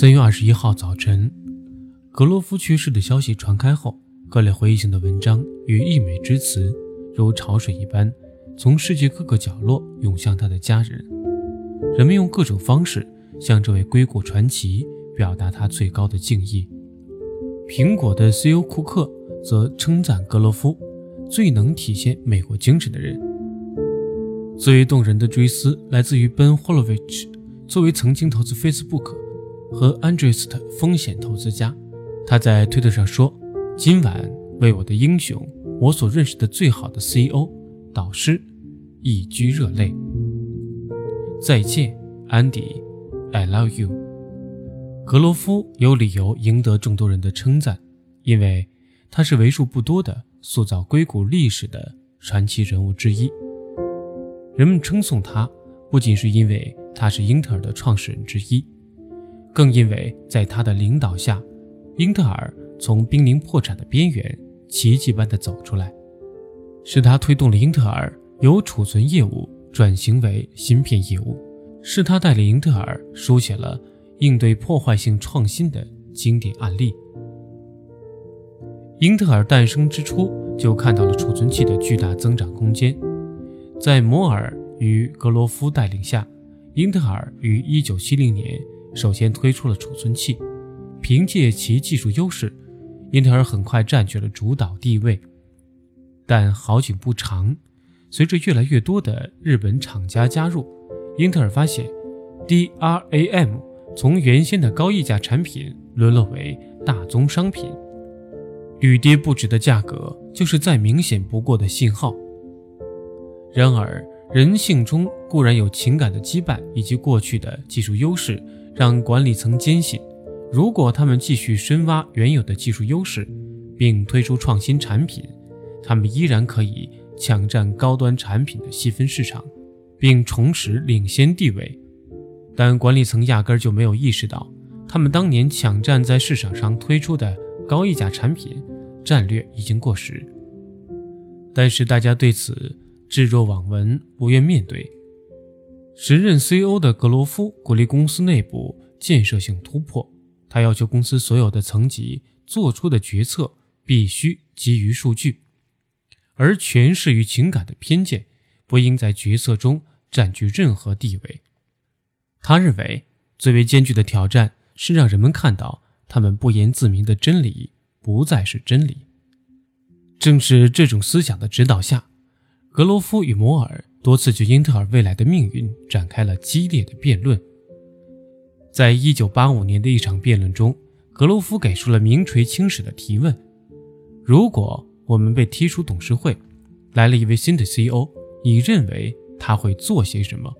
三月二十一号早晨，格罗夫去世的消息传开后，各类回忆性的文章与溢美之词如潮水一般，从世界各个角落涌向他的家人。人们用各种方式向这位硅谷传奇表达他最高的敬意。苹果的 CEO 库克则称赞格罗夫最能体现美国精神的人。最为动人的追思来自于 Ben Horowitz，作为曾经投资 Facebook。和 Andreest 风险投资家，他在推特上说：“今晚为我的英雄，我所认识的最好的 CEO 导师，一掬热泪。再见，安迪，I love you。”格罗夫有理由赢得众多人的称赞，因为他是为数不多的塑造硅谷历史的传奇人物之一。人们称颂他，不仅是因为他是英特尔的创始人之一。更因为在他的领导下，英特尔从濒临破产的边缘奇迹般的走出来，是他推动了英特尔由储存业务转型为芯片业务，是他带领英特尔书写了应对破坏性创新的经典案例。英特尔诞生之初就看到了储存器的巨大增长空间，在摩尔与格罗夫带领下，英特尔于1970年。首先推出了储存器，凭借其技术优势，英特尔很快占据了主导地位。但好景不长，随着越来越多的日本厂家加入，英特尔发现 DRAM 从原先的高溢价产品沦落为大宗商品，屡跌不止的价格就是再明显不过的信号。然而，人性中固然有情感的羁绊以及过去的技术优势。让管理层坚信，如果他们继续深挖原有的技术优势，并推出创新产品，他们依然可以抢占高端产品的细分市场，并重拾领先地位。但管理层压根儿就没有意识到，他们当年抢占在市场上推出的高溢价产品战略已经过时。但是大家对此置若罔闻，不愿面对。时任 CEO 的格罗夫鼓励公司内部建设性突破，他要求公司所有的层级做出的决策必须基于数据，而诠释与情感的偏见不应在决策中占据任何地位。他认为，最为艰巨的挑战是让人们看到他们不言自明的真理不再是真理。正是这种思想的指导下，格罗夫与摩尔。多次就英特尔未来的命运展开了激烈的辩论。在一九八五年的一场辩论中，格罗夫给出了名垂青史的提问：“如果我们被踢出董事会，来了一位新的 CEO，你认为他会做些什么？”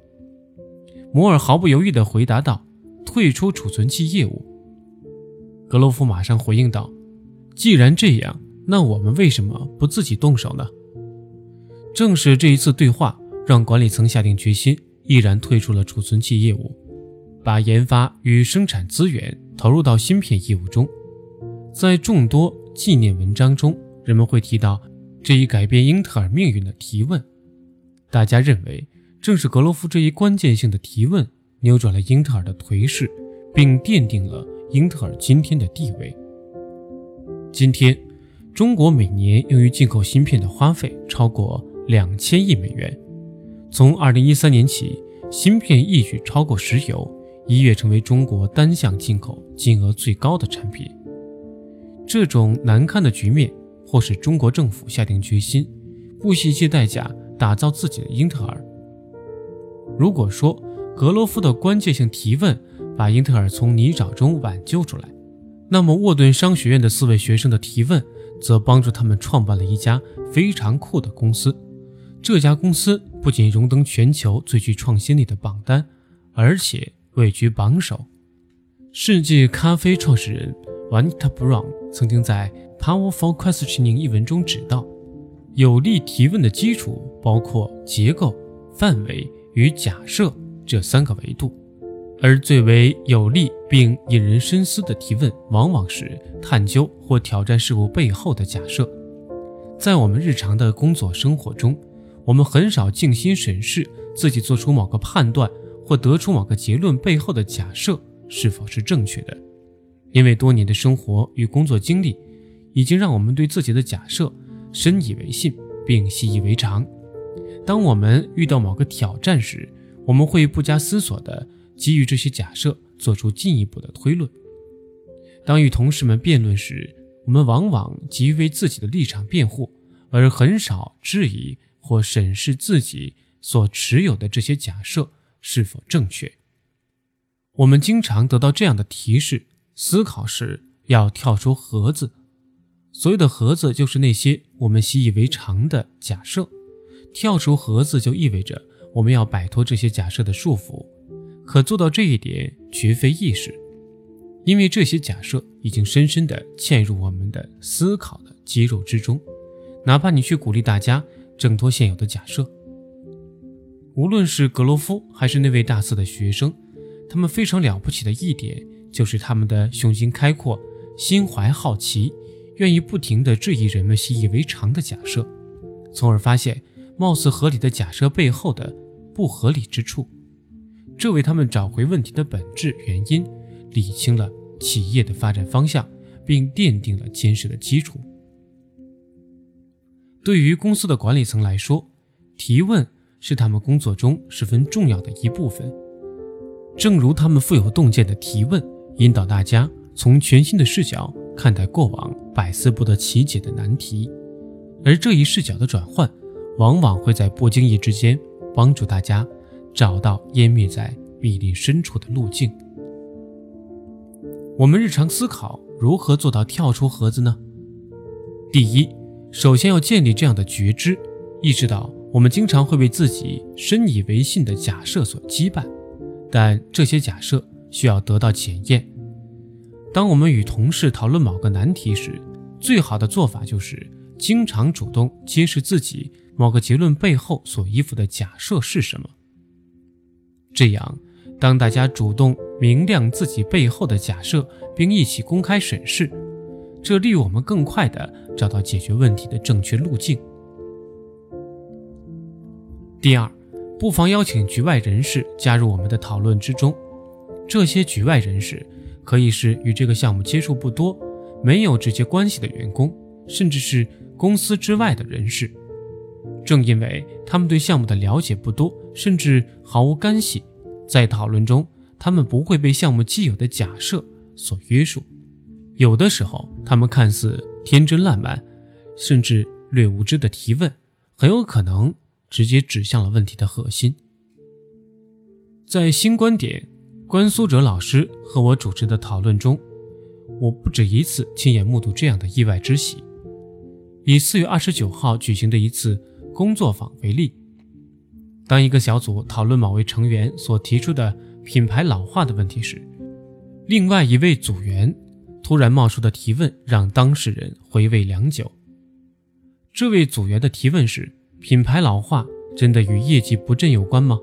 摩尔毫不犹豫地回答道：“退出储存器业务。”格罗夫马上回应道：“既然这样，那我们为什么不自己动手呢？”正是这一次对话。让管理层下定决心，毅然退出了储存器业务，把研发与生产资源投入到芯片业务中。在众多纪念文章中，人们会提到这一改变英特尔命运的提问。大家认为，正是格罗夫这一关键性的提问，扭转了英特尔的颓势，并奠定了英特尔今天的地位。今天，中国每年用于进口芯片的花费超过两千亿美元。从二零一三年起，芯片一举超过石油，一跃成为中国单项进口金额最高的产品。这种难堪的局面，迫使中国政府下定决心，不惜一切代价打造自己的英特尔。如果说格罗夫的关键性提问把英特尔从泥沼中挽救出来，那么沃顿商学院的四位学生的提问，则帮助他们创办了一家非常酷的公司。这家公司不仅荣登全球最具创新力的榜单，而且位居榜首。世界咖啡创始人 Vanita Brown 曾经在《Powerful Questioning》一文中指道，有力提问的基础包括结构、范围与假设这三个维度，而最为有力并引人深思的提问，往往是探究或挑战事物背后的假设。在我们日常的工作生活中，我们很少静心审视自己做出某个判断或得出某个结论背后的假设是否是正确的，因为多年的生活与工作经历，已经让我们对自己的假设深以为信，并习以为常。当我们遇到某个挑战时，我们会不加思索地基于这些假设做出进一步的推论。当与同事们辩论时，我们往往急于为自己的立场辩护，而很少质疑或审视自己所持有的这些假设是否正确。我们经常得到这样的提示：思考时要跳出盒子。所谓的盒子，就是那些我们习以为常的假设。跳出盒子就意味着我们要摆脱这些假设的束缚，可做到这一点绝非易事，因为这些假设已经深深地嵌入我们的思考的肌肉之中。哪怕你去鼓励大家挣脱现有的假设，无论是格罗夫还是那位大四的学生，他们非常了不起的一点就是他们的胸襟开阔、心怀好奇，愿意不停地质疑人们习以为常的假设，从而发现。貌似合理的假设背后的不合理之处，这为他们找回问题的本质原因，理清了企业的发展方向，并奠定了坚实的基础。对于公司的管理层来说，提问是他们工作中十分重要的一部分。正如他们富有洞见的提问，引导大家从全新的视角看待过往百思不得其解的难题，而这一视角的转换。往往会在不经意之间帮助大家找到湮灭在密林深处的路径。我们日常思考如何做到跳出盒子呢？第一，首先要建立这样的觉知，意识到我们经常会被自己深以为信的假设所羁绊，但这些假设需要得到检验。当我们与同事讨论某个难题时，最好的做法就是经常主动揭示自己。某个结论背后所依附的假设是什么？这样，当大家主动明亮自己背后的假设，并一起公开审视，这利于我们更快地找到解决问题的正确路径。第二，不妨邀请局外人士加入我们的讨论之中。这些局外人士可以是与这个项目接触不多、没有直接关系的员工，甚至是公司之外的人士。正因为他们对项目的了解不多，甚至毫无干系，在讨论中，他们不会被项目既有的假设所约束。有的时候，他们看似天真烂漫，甚至略无知的提问，很有可能直接指向了问题的核心。在新观点关苏哲老师和我主持的讨论中，我不止一次亲眼目睹这样的意外之喜。以四月二十九号举行的一次。工作坊为例，当一个小组讨论某位成员所提出的品牌老化的问题时，另外一位组员突然冒出的提问让当事人回味良久。这位组员的提问是：“品牌老化真的与业绩不振有关吗？”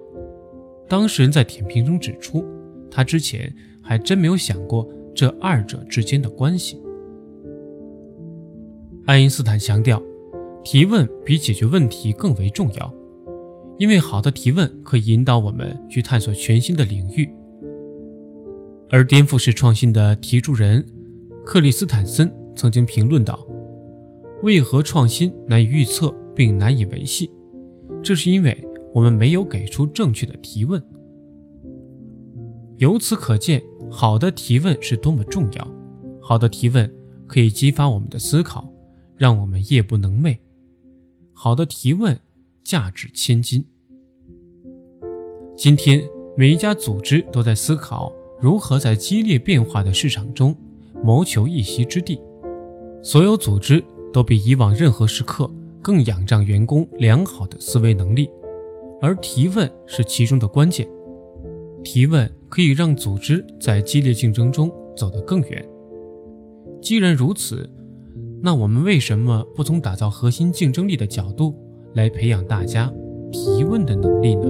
当事人在点评中指出，他之前还真没有想过这二者之间的关系。爱因斯坦强调。提问比解决问题更为重要，因为好的提问可以引导我们去探索全新的领域。而颠覆式创新的提出人克里斯坦森曾经评论道：“为何创新难以预测并难以维系？这是因为我们没有给出正确的提问。”由此可见，好的提问是多么重要。好的提问可以激发我们的思考，让我们夜不能寐。好的提问，价值千金。今天，每一家组织都在思考如何在激烈变化的市场中谋求一席之地。所有组织都比以往任何时刻更仰仗员工良好的思维能力，而提问是其中的关键。提问可以让组织在激烈竞争中走得更远。既然如此，那我们为什么不从打造核心竞争力的角度来培养大家提问的能力呢？